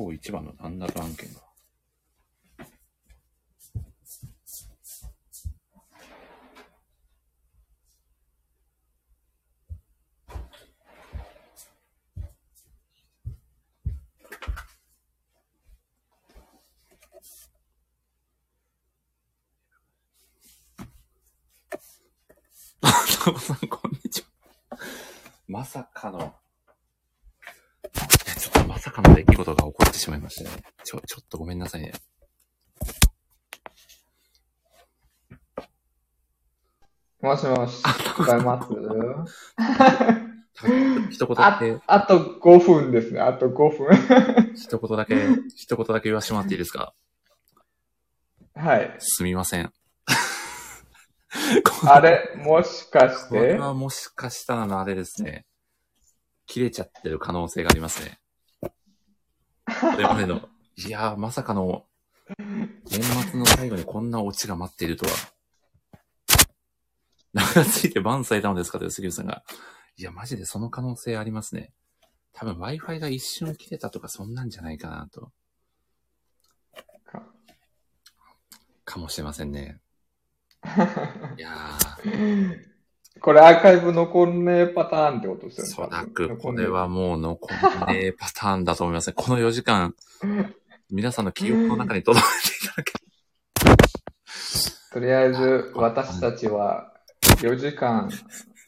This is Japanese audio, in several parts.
今日一番の難なく案件が。タコさん、こんにちは。まさかの、いや、ちょっとまさかの出来事が起こってしまいましたね。ちょ、ちょっとごめんなさいね。もしもし、聞こえます？一言だあけ、あと5分ですね、あと5分。一言だけ、一言だけ言わせてもらっていいですか？はい。すみません。あれ、もしかしこれて、はもしかしたらのあれですね。切れちゃってる可能性がありますね。これまでの、いやー、まさかの、年末の最後にこんなオチが待っているとは。名がついてバンされたのですかという杉内さんが。いや、マジでその可能性ありますね。多分 Wi-Fi が一瞬切れたとかそんなんじゃないかなと。かかもしれませんね。いやー、これアーカイブ残んねえパターンってことですよね。おそらく残んねえこれはもう残んねえパターンだと思いますね。この4時間、皆さんの記憶の中に留めていただけとりあえず、私たちは4時間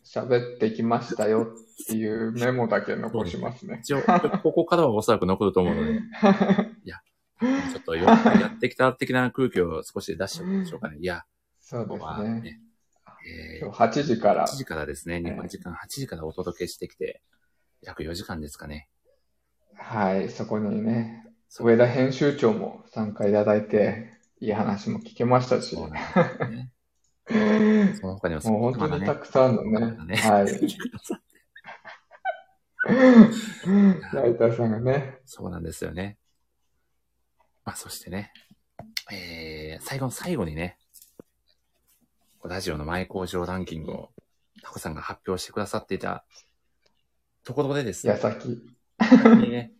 喋ってきましたよっていうメモだけ残しますね。一応、ここからはおそらく残ると思うので、いや、ちょっとやってきた的な空気を少し出しておきましょうかね。いや、そうですね。ね、え今日8時から。8、時からですね、日本時間8時からお届けしてきて、約4時間ですかね。はい、そこにね、上田編集長も参加いただいて、いい話も聞けましたし、そうもなんね。その他にも う本当にたくくさんのね、ね。はい、ライターさんがね、そうなんですよね。まあ、そしてね、えー、最後の最後にね、ラジオの前工場ランキングをタコさんが発表してくださっていたところでですね、矢先。にね、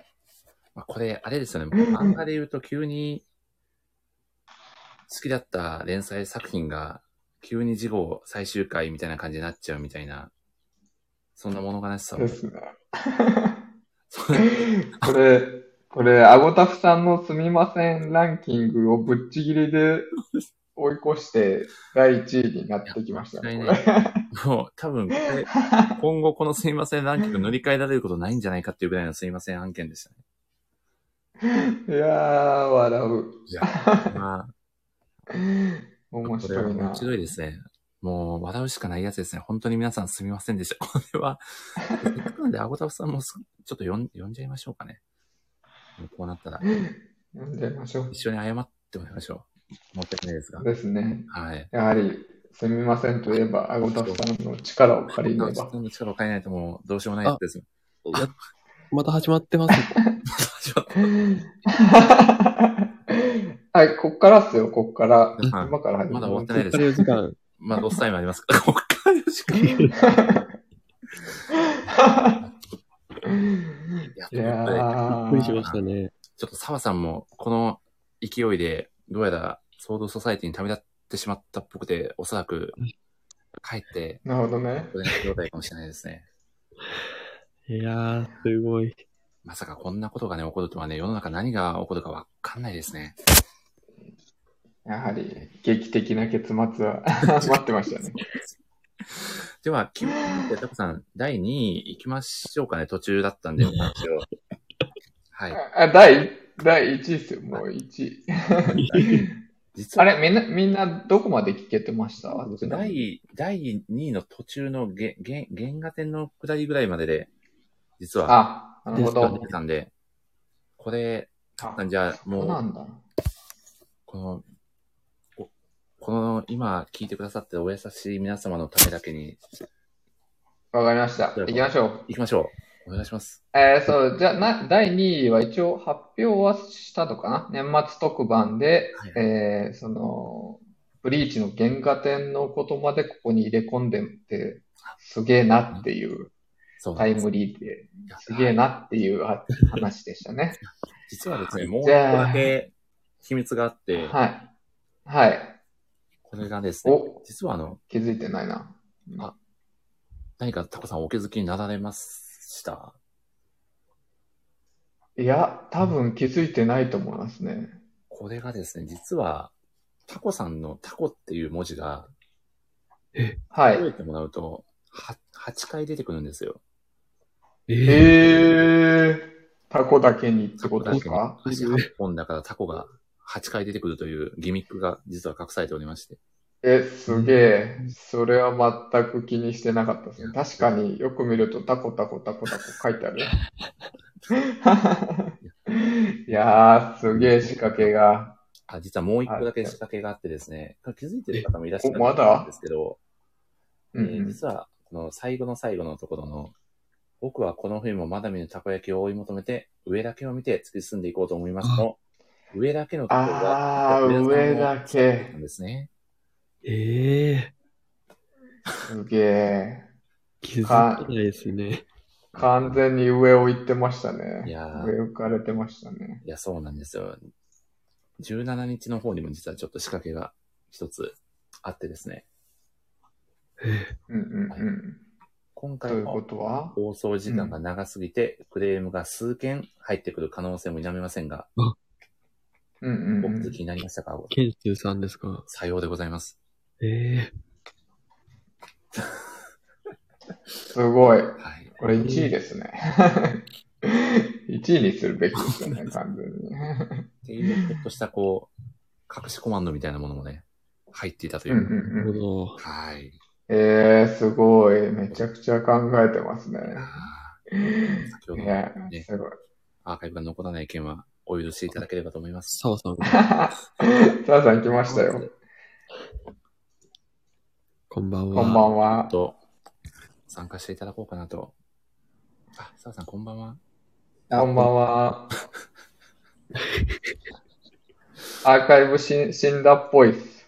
まあ、これ、あれですよね、漫画で言うと急に好きだった連載作品が急に次号最終回みたいな感じになっちゃうみたいな、そんな物悲しさをで。すね。これ、これ、アゴタフさんのすみませんランキングをぶっちぎりで追い越して第1位になってきましたね。いこやれもう、多分 今後このすいませんランキング乗り換えられることないんじゃないかっていうぐらいのすいません案件でしたね。いやー、笑う。いや、まあ、面白いなは面。白いですね。もう、笑うしかないやつですね。本当に皆さんすみませんでした。これは、せっかくなんで、アゴタフさんもすちょっと呼ん呼んじゃいましょうかね。こうなったら、読んでみましょう。一緒に謝ってもらいましょう。申し訳ないですが。ですね。はい。やはり、すみませんといえば、アゴタフさんの力を借りれば。自分の力を変えないともう、どうしようもないです。やまた始まってます。はい、こっからっすよ、こっから。はい今から始まだ終わってまないですこっから4時間。まあ、ロスタイムありますか？ら、ここから4時間。いやいやということでびっーくりしましたね。ちょっと澤さんも、この勢いで、どうやら、ソードソサイティに旅立ってしまったっぽくて、おそらく、帰って、なるほどね。状態かもしれないですね。いやー、すごい。まさかこんなことがね、起こるとはね、世の中何が起こるかわかんないですね。やはり、劇的な結末は 待ってましたね。では、気を取って、タコさん、第2位行きましょうかね。途中だったんで、一応。はい。あ、第、第1位ですよ、もう1位。実は、あれ、みんな、みんなどこまで聞けてました？僕第、第2位の途中のげげ原画展の下りぐらいまでで、実は、あ、なるほど。出たんで、これ、あじゃあ、そうもう、なんだ。この、ここの、今聞いてくださってるお優しい皆様のためだけに、わかりました。行きましょう。行きましょう。お願いします。えー、そう、じゃあ、な、第2位は一応発表はしたのかな？年末特番で、はいえー、その、ブリーチの原画展のことまでここに入れ込んでて、すげえなっていうタイムリーで、すげえなっていうは話でしたね。実はですね、もう一個だけ秘密があって、はい。はい。これがですね、お、実はあの、気づいてないな。あ何かタコさんお気づきになられました？いや、多分気づいてないと思いますね。これがですね、実は、タコさんのタコっていう文字が、はい。覚えてもらうと、は8回出てくるんですよ。えー、えー、タコだけにってことですか？足8本だからタコが8回出てくるというギミックが実は隠されておりまして。え、すげえ。それは全く気にしてなかったですね。確かによく見るとタコタコタコタコ書いてある。いやー、すげえ仕掛けが。あ、実はもう一個だけ仕掛けがあってですね、気づいてる方もいらっしゃると思うんですけど、うんえー実は、この最後の最後のところの、僕はこの冬もまだ見ぬたこ焼きを追い求めて、上だけを見て突き進んでいこうと思いますの、上だけのところが、あー上田さんの上だけなんですね。ええすげえ。気づかないですね。完全に上を行ってましたね。いやー上浮かれてましたね。いや、そうなんですよ。17日の方にも実はちょっと仕掛けが一つあってですね、うんうんうん。今ということは？放送時間が長すぎて、クレームが数件入ってくる可能性も否めませんが、うんうんうんお気づきになりましたか？ケンスーさんですか？さようでございます。ええすごい。はい。これ1位ですね。1位にするべきですよね、完全に。っていう、ちょっとしたこう、隠しコマンドみたいなものもね、入っていたという。うんうんなるうん。ほど。はい。えー、すごい。めちゃくちゃ考えてますね。先ほどのいや、ね、すごい。アーカイブが残らない件はお許しいただければと思います。澤さん、さあさん来ましたよ。こんばんは。こんばんは。と、参加していただこうかなと。あ、澤さんこんばんは。こんばんは。アーカイブし死んだっぽい っす。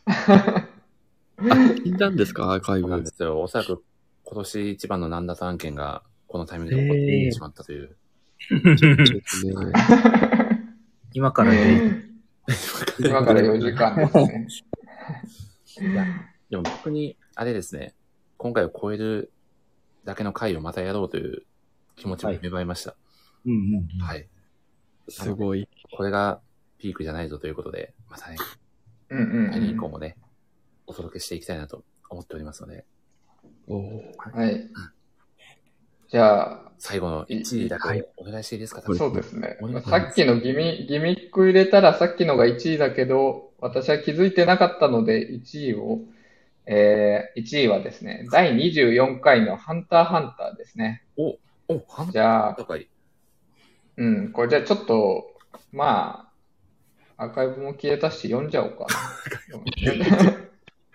死んだんですか？アーカイブなんで。すよ。おそらく今年一番の難脱案件がこのタイミングで起こってしまったという。ですね。今からね、今から4時間ですね。いや、でも逆に、あれですね、今回を超えるだけの回をまたやろうという気持ちも芽生えました。うんうんうん。はい。すごい。これがピークじゃないぞということで、またね、うんうん来年以うん。降もね、お届けしていきたいなと思っておりますので、おーはい。じゃあ、最後の1位だはいけお願いしていいですか、そうですねさっきのギミギミック入れたらさっきのが1位だけど、私は気づいてなかったので1位を、えー、1位はですね、第24回のハンターハンターですね。お、半じゃあ、高い。うん、これじゃあちょっと、まあ、アーカイブも消えたし読んじゃおうかな。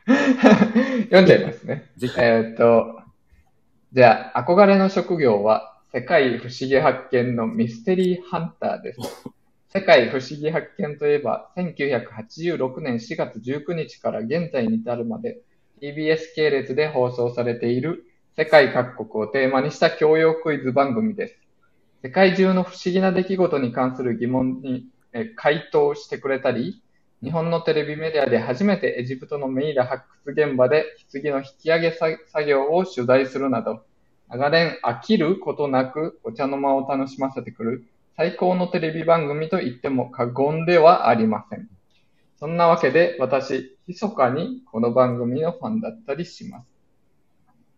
読んじゃいますね。えーっと、じゃあ、憧れの職業は、世界不思議発見のミステリーハンターです。世界不思議発見といえば、1986年4月19日から現在に至るまで、TBS 系列で放送されている世界各国をテーマにした教養クイズ番組です。世界中の不思議な出来事に関する疑問に回答してくれたり、日本のテレビメディアで初めてエジプトのメイラ発掘現場で棺の引き上げ作作業を取材するなど、長年飽きることなくお茶の間を楽しませてくる最高のテレビ番組と言っても過言ではありません。そんなわけで私、密かにこの番組のファンだったりします。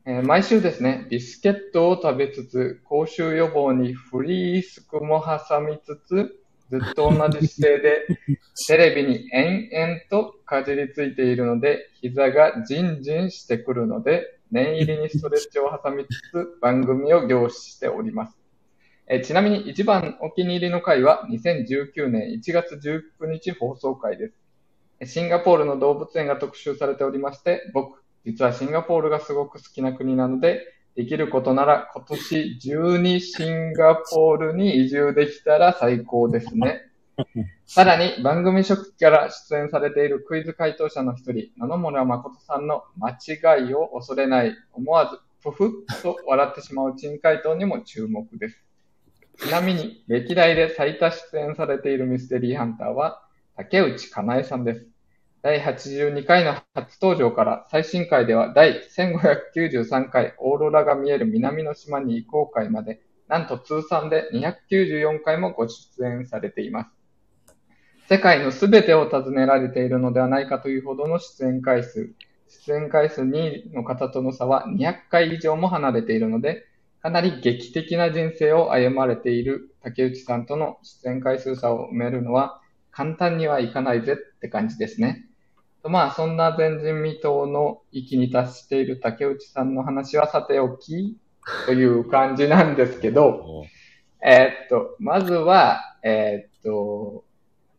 えー毎週ですね、ビスケットを食べつつ、口臭予防にフリースクも挟みつつ、ずっと同じ姿勢で テレビに延々とかじりついているので、膝がジンジンしてくるので、念入りにストレッチを挟みつつ番組を凝視しております。えーちなみに一番お気に入りの回は2019年1月19日放送回です。えシンガポールの動物園が特集されておりまして、僕、実はシンガポールがすごく好きな国なので、できることなら今年中にシンガポールに移住できたら最高ですね。さらに番組初期から出演されているクイズ回答者の一人、野々村誠さんの間違いを恐れない、思わずぷふっと笑ってしまう珍回答にも注目です。ちなみに、歴代で最多出演されているミステリーハンターは、竹内かなえさんです。第82回の初登場から最新回では第1593回オーロラが見える南の島に移行こう回まで、なんと通算で294回もご出演されています。世界のすべてを尋ねられているのではないかというほどの出演回数。出演回数2位の方との差は200回以上も離れているので、かなり劇的な人生を歩まれている竹内さんとの出演回数差を埋めるのは簡単にはいかないぜって感じですね。とまあ、そんな前人未到の域に達している竹内さんの話はさておきという感じなんですけど、おえーっと、まずは、えーっと、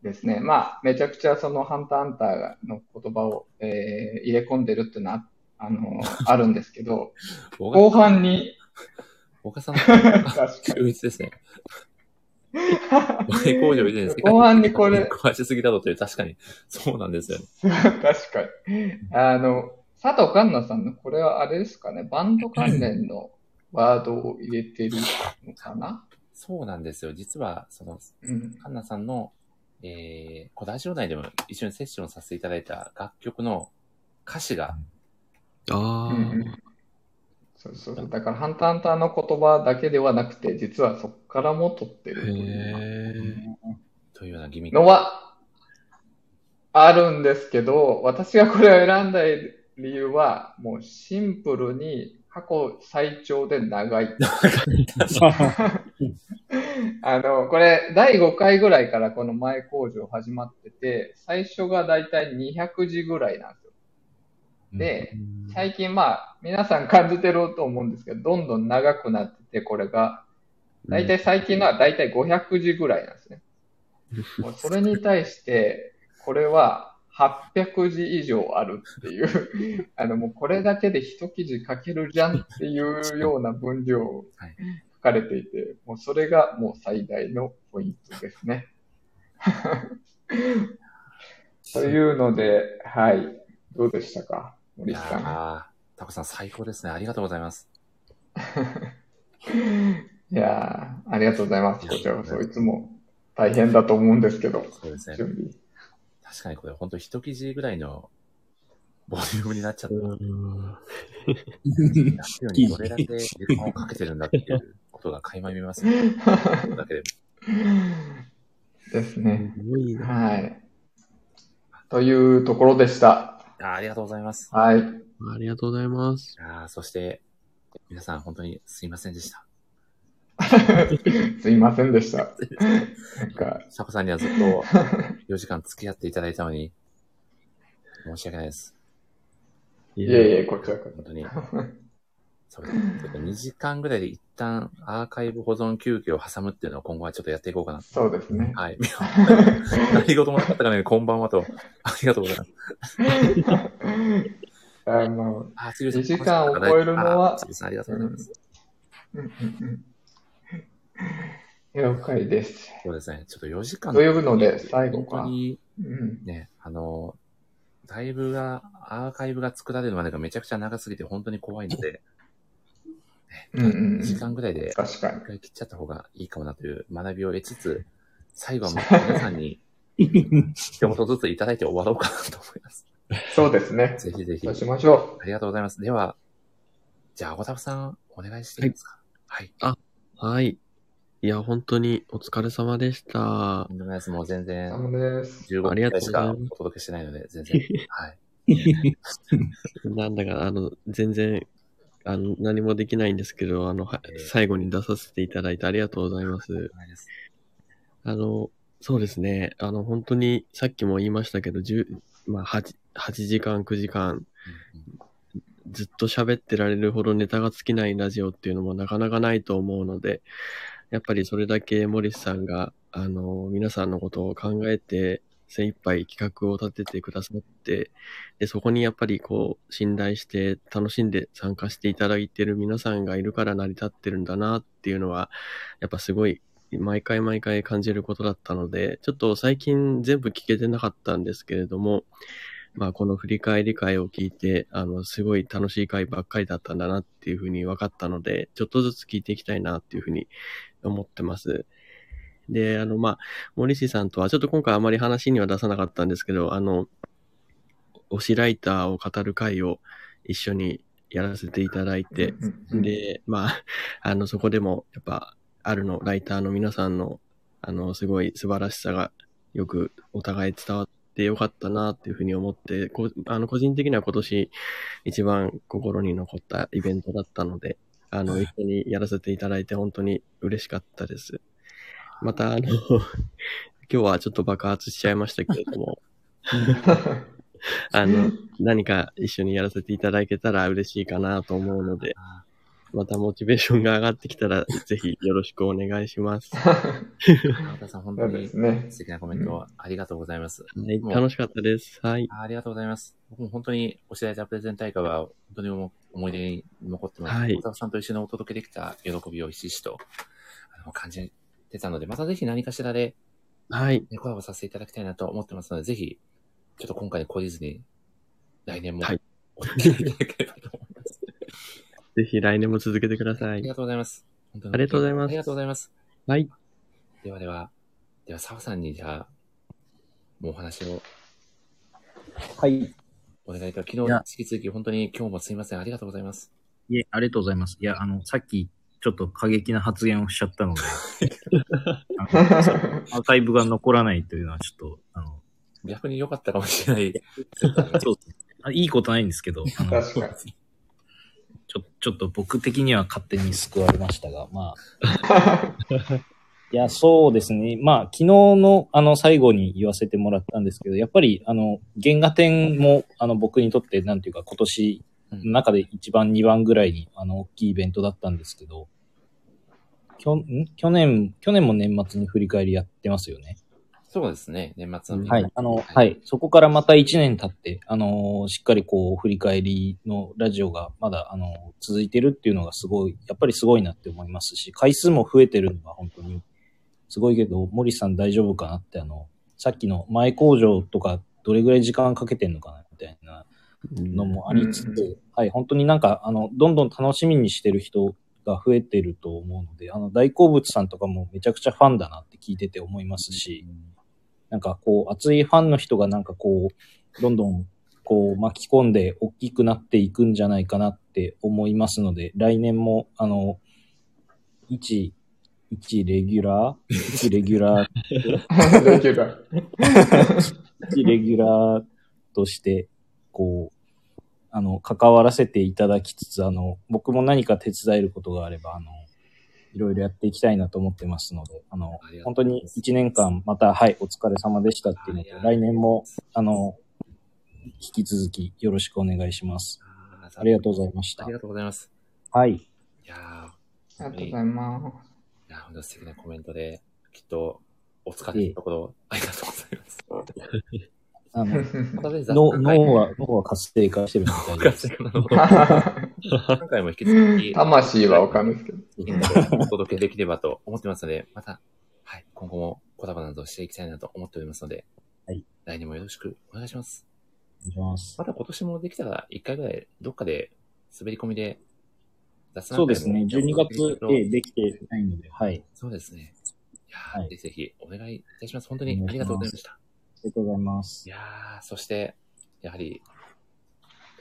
ですね、まあ、めちゃくちゃそのハンターハンターの言葉を、えー入れ込んでるっていうのは、あの、あるんですけど、小後川半に、岡さんの 確か秀逸ですね。前工場以前に世界後半にこれ壊しすぎだろうという、確かに、そうなんですよね。に、確かに。あの、佐藤環奈さんのこれはあれですかね、バンド関連のワードを入れてるのかな？そうなんですよ。実は、その、うん。カンナさんの、えー、古代城内でも一緒にセッションさせていただいた楽曲の歌詞が、あうんうんそうそうそう。だから、ハンターハンターの言葉だけではなくて、実はそこからも取ってあ、るという。というようなギミックのはあるんですけど、私がこれを選んだ理由は、もうシンプルに過去最長で長い。あの、これ、第5回ぐらいからこの前工場始まってて、最初がだいたい200字ぐらいなんですよ。で、最近まあ、皆さん感じてると思うんですけど、どんどん長くなってて、これが、だいたい最近のはだいたい500字ぐらいなんですね。もうそれに対して、これは800字以上あるっていう、あのもうこれだけで一記事書けるじゃんっていうような分量をはい書かれていて、もうそれがもう最大のポイントですね。というので、はい。どうでしたか？いや森さん。ー、タコさん最高ですね。ありがとうございます。いやー、ありがとうございます。こちらこそ、いつも大変だと思うんですけど、そうですね。準備。確かにこれ、本当一記事ぐらいのボリュームになっちゃった。どれだけ時間をかけてるんだっていうことが垣間見えますね。だけで。ですね。すごいな。はい。というところでした。あーありがとうございます。はい。ありがとうございます。あーそして、皆さん本当にすいませんでした。すいませんでした。なんか、シャコさんにはずっと4時間付き合っていただいたのに、申し訳ないです。いいえいえ、こちらこ本当に。そうです。ちょっと2時間ぐらいで一旦アーカイブ保存休憩を挟むっていうのを今後はちょっとやっていこうかな。そ。そうですね。はい。何事もなかったかね、こんばんはと。ありがとうございます。あの、あ、次2時間を超えるのはあありがとうございます。うんうんうん了解です。そうですね。ちょっと4時間というので、最後か。本当にうん。ね、あの、ライブが、アーカイブが作られるまでがめちゃくちゃ長すぎて本当に怖いので、うんうん2時間ぐらいで確かに一。回切っちゃった方がいいかもなという学びを得つつ、最後はもう皆さんに一言ずついただいて終わろうかなと思います。そうですね。ぜひぜひ。そうしましょありがとうございます。では、じゃあ、小田さん、お願いしていいですか？はい。はい。いや、本当にお疲れ様でしたと。んでもないです。もう全う。然ダ、メです。15ありがとう分しかございますお届けしてないので、全然。はい。なんだか、あの、全然、あの、何もできないんですけど、あの、はええ最後に出させていただいてありがとうございます。ないですあの、そうですね。あの、本当に、さっきも言いましたけど、10まあ、8、8時間、9時間、うんうんずっと喋ってられるほどネタが尽きないラジオっていうのもなかなかないと思うので、やっぱりそれだけモリスさんが、あの、皆さんのことを考えて、精一杯企画を立ててくださって、で、そこにやっぱりこう、信頼して楽しんで参加していただいている皆さんがいるから成り立ってるんだなっていうのは、やっぱすごい、毎回毎回感じることだったので、ちょっと最近全部聞けてなかったんですけれども、まあこの振り返り会を聞いて、あの、すごい楽しい会ばっかりだったんだなっていうふうに分かったので、ちょっとずつ聞いていきたいなっていうふうに思ってます。で、あの、まあ、森氏さんとは、ちょっと今回あまり話には出さなかったんですけど、あの、推しライターを語る会を一緒にやらせていただいて、うん、で、まあ、あの、そこでも、やっぱ、あるの、ライターの皆さんの、あの、すごい素晴らしさが、よくお互い伝わってよかったなっていうふうに思って、こあの、個人的には今年一番心に残ったイベントだったので、あの、一緒にやらせていただいて本当に嬉しかったです。また、あの、今日はちょっと爆発しちゃいましたけれども、あの、何か一緒にやらせていただけたら嬉しいかなと思うので、あまたモチベーションが上がってきたら、ぜひよろしくお願いします。ー川田さん、本当にすね。素敵なコメントありがとうございます。はい、もう楽しかったです。はい。あありがとうございます。僕も本当に、おしらいたプレゼン大会は、本当に思思い出に残ってます。はい小沢さんと一緒にお届けできた喜びをひしひしと、あの、感じてたので、またぜひ何かしらで、はい。ね、コラボさせていただきたいなと思ってますので、ぜひ、ちょっと今回に懲りずに、来年も、はいお付き合いいただければと思います。ぜひ来年も続けてくださいあり。がとうございます。本当にありがとうございますありがとうございます。はい。ではでは、では、澤さんに、じゃあ、もうお話をはい。お願いいた昨日、引き続き、本当に今日もすいません。ありがとうございます。いえ、ありがとうございます。いや、あの、さっき、ちょっと過激な発言をしちゃったので、アーカイブが残らないというのはちょっと、あの、逆に良かったかもしれない。そうあいいことないんですけど、あの確かに。ちょ、ちょっと僕的には勝手に救われましたが、まあ。いや、そうですね。まあ、昨日の、あの、最後に言わせてもらったんですけど、やっぱり、あの、原画展も、あの、僕にとって、なんていうか、今年の中で一番、二番ぐらいに、あの、大きいイベントだったんですけど、きょん去年、去年も年末に振り返りやってますよね。そうですね。年末の。はい。あの、はい。そこからまた1年経って、あのーしっかりこう、振り返りのラジオがまだ、あのー続いてるっていうのがすごい、やっぱりすごいなって思いますし、回数も増えてるのが本当にすごいけど、森さん大丈夫かなって、あの、さっきの前工場とか、どれぐらい時間かけてんのかなみたいなのもありつつ、うんはい、本当になんか、あの、どんどん楽しみにしてる人が増えてると思うので、あの、大好物さんとかもめちゃくちゃファンだなって聞いてて思いますし、なんかこう、熱いファンの人がなんかこう、どんどんこう巻き込んで大きくなっていくんじゃないかなって思いますので、来年も、あの、一、一レギュラー？一レギュラー？レギュラー。一レギュラーとして、こう、あの、関わらせていただきつつ、あの、僕も何か手伝えることがあれば、あの、いろいろやっていきたいなと思ってますので、あのあ本当に一年間、また、はい、お疲れ様でしたっていうのと、来年も、あの、引き続きよろしくお願いします。ありがとうございましたあり。がとうございます。はい。いやー、ありがとうございます。いやー、本当に素敵なコメントで、きっと、お疲れのところ、ありがとうございます。あの、脳は、脳は活性化してるみたいです。今回も引き続き、魂はわかんないですけど。お届けできればと思ってますので、また、はい、今後もコラボなどしていきたいなと思っておりますので、はい。来年もよろしくお願いします。お願いします。また今年もできたら、一回ぐらい、どっかで、滑り込みで、雑談そうですね。12月、そうええ、できてないので、はい。そうですね。いやー、はいぜひぜひお願いいたします。本当にありがとうございました。ありがとうございますい。やー、そして、やはり、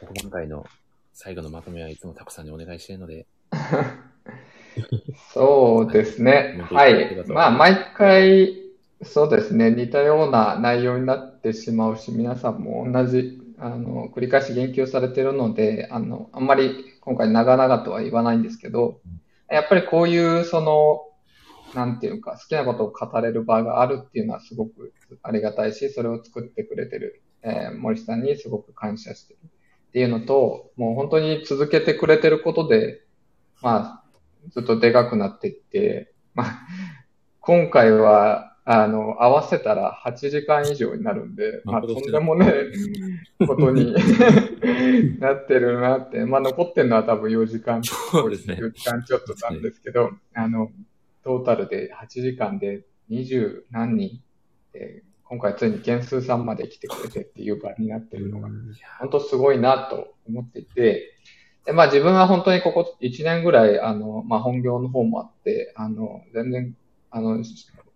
こ今回の最後のまとめはいつもたくさんにお願いしているので、そうですね。はい。まあ、毎回、そうですね。似たような内容になってしまうし、皆さんも同じ、あの、繰り返し言及されているので、あの、あんまり今回長々とは言わないんですけど、やっぱりこういう、その、なんていうか、好きなことを語れる場があるっていうのはすごくありがたいし、それを作ってくれてる、えー森さんにすごく感謝してるっていうのと、もう本当に続けてくれてることで、まあ、ずっとでかくなっていって、まあ、今回は、あの、合わせたら8時間以上になるんで、まあ、とんでもねえことに なってるなって、まあ、残ってるのは多分4時間、そうですね。4時間ちょっとなんですけど、あの、トータルで8時間で20何人で今回ついに件数さんまで来てくれてっていう場になってるのが、本当すごいなと思っていて、で、まあ自分は本当にここ1年ぐらい、あの、まあ本業の方もあって、あの、全然、あの、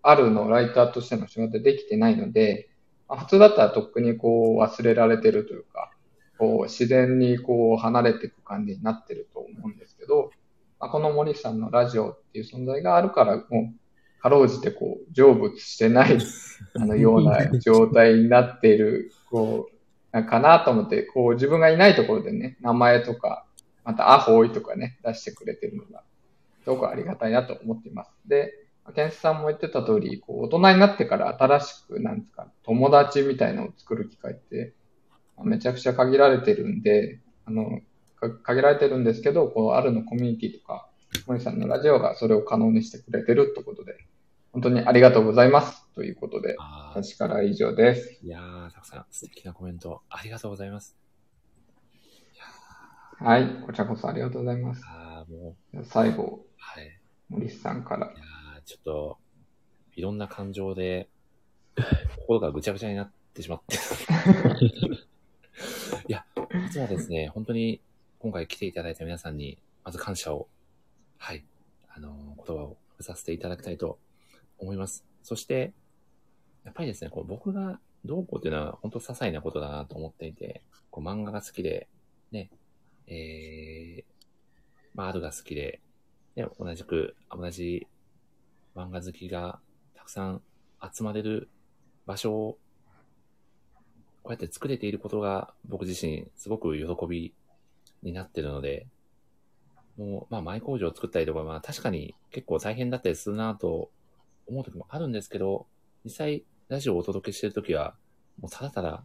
あるのライターとしての仕事できてないので、まあ、普通だったらとっくにこう忘れられてるというか、こう自然にこう離れていく感じになってると思うんですけど、まあ、この森さんのラジオっていう存在があるから、もう、かろうじてこう、成仏してない、あの、ような状態になっている、こう、なんかなと思って、こう、自分がいないところでね、名前とか、また、アホイとかね、出してくれてるのが、すごくありがたいなと思っています。で、ケンスさんも言ってた通り、こう、大人になってから新しく、なんですか、友達みたいなのを作る機会って、めちゃくちゃ限られてるんで、あの、か限られてるんですけど、こう、あるのコミュニティとか、森さんのラジオがそれを可能にしてくれてるってことで、本当にありがとうございます。ということで、私からは以上です。いやー、たくさん素敵なコメントありがとうございます。はい、こちらこそありがとうございます。あー、もう、最後、はい。森さんからい。やーちょっと、いろんな感情で、心がぐちゃぐちゃになってしまって。いや、実はですね、本当に今回来ていただいた皆さんに、まず感謝を、はい、あの、言葉をさせていただきたいと思います。そして、やっぱりですね、こう僕がどうこうっていうのは本当些細なことだなと思っていて、こう漫画が好きで、ね、えー、まあ、あるが好きで、ね、同じく、同じ漫画好きがたくさん集まれる場所を、こうやって作れていることが僕自身すごく喜びになってるので、もう、まあ、前工場を作ったりとか、まあ、確かに結構大変だったりするなと思う時もあるんですけど、実際、ラジオをお届けしてる時は、もうただただ、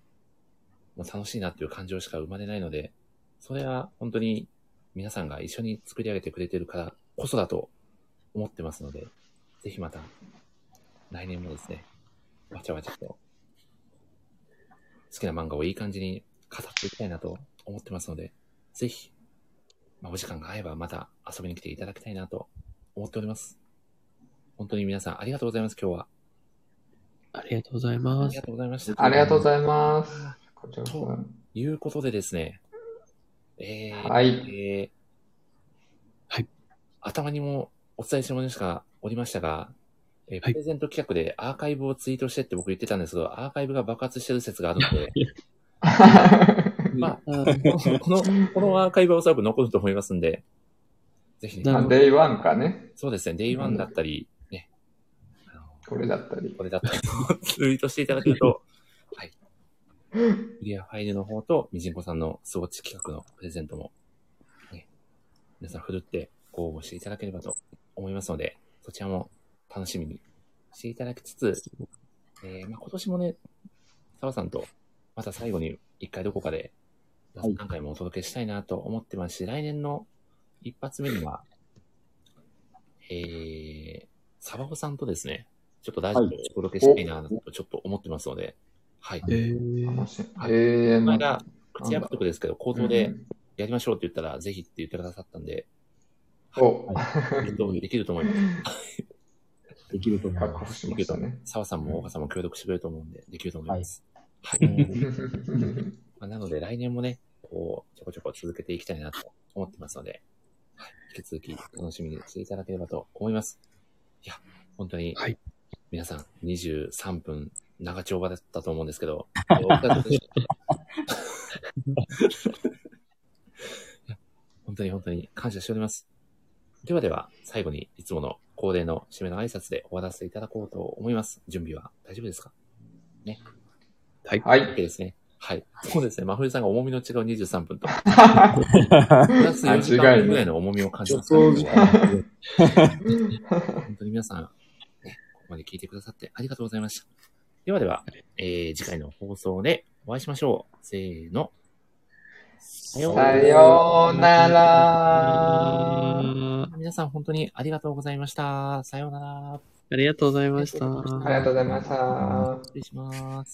もう楽しいなっていう感情しか生まれないので、それは本当に皆さんが一緒に作り上げてくれてるからこそだと思ってますので、ぜひまた、来年もですね、わちゃわちゃと、好きな漫画をいい感じに語っていきたいなと思ってますので、ぜひ、まあ、お時間が合えばまた遊びに来ていただきたいなと思っております。本当に皆さんありがとうございます、今日は。ありがとうございあますりが。とうございました。ありがとうございます。ということでですね、えー、はいえーはい頭にもお伝えしたものしかおりましたが、えーはいプレゼント企画でアーカイブをツイートしてって僕言ってたんですけど、アーカイブが爆発してる説があるので、まあ、この、このこのアーカイブはおそらく残ると思いますんで、ぜひね、なまあ、 day one かね。そうですね、 day one だったり、ね、これだったり。これだったりをツイートしていただけると、はい。クリアファイルの方と、みじんこさんのスウォッチ企画のプレゼントも、ね、皆さん振るってご応募していただければと思いますので、そちらも楽しみにしていただきつつ、えーまあ、今年もね、澤さんと、また最後に一回どこかで、はい何回もお届けしたいなと思ってますし、来年の一発目には、えー、サバホさんとですね、ちょっとラジオをお届けしたいなとちょっと思ってますので、はい。えー。はいえー、まこの間、口約束ですけど、口頭でうんやりましょうって言ったら、ぜひって言ってくださったんで、お、きっと できると思います。できると思います。しましたね。澤さんも大川さんも協力してくれると思うんで、できると思います。はい。まあなので、来年もね、こう、ちょこちょこ続けていきたいなと思ってますので、はい。引き続き楽しみにしていただければと思います。いや、本当に、はい皆さん、23分、長丁場だったと思うんですけど、本当に本当に感謝しております。ではでは、最後にいつもの恒例の締めの挨拶で終わらせていただこうと思います。準備は大丈夫ですか？はい。は ?OK い。ですね。はい。そうですね。真冬さんが重みの違う23分と、プラス4時間分ぐらいの重みを感じます。予想時間本当に皆さん、ね、ここまで聞いてくださってありがとうございました。ではでは、えー、次回の放送でお会いしましょう。せーの。さようさようなら。皆さん本当にありがとうございました。さようなら。ありがとうございました。ありがとうございました。失礼します。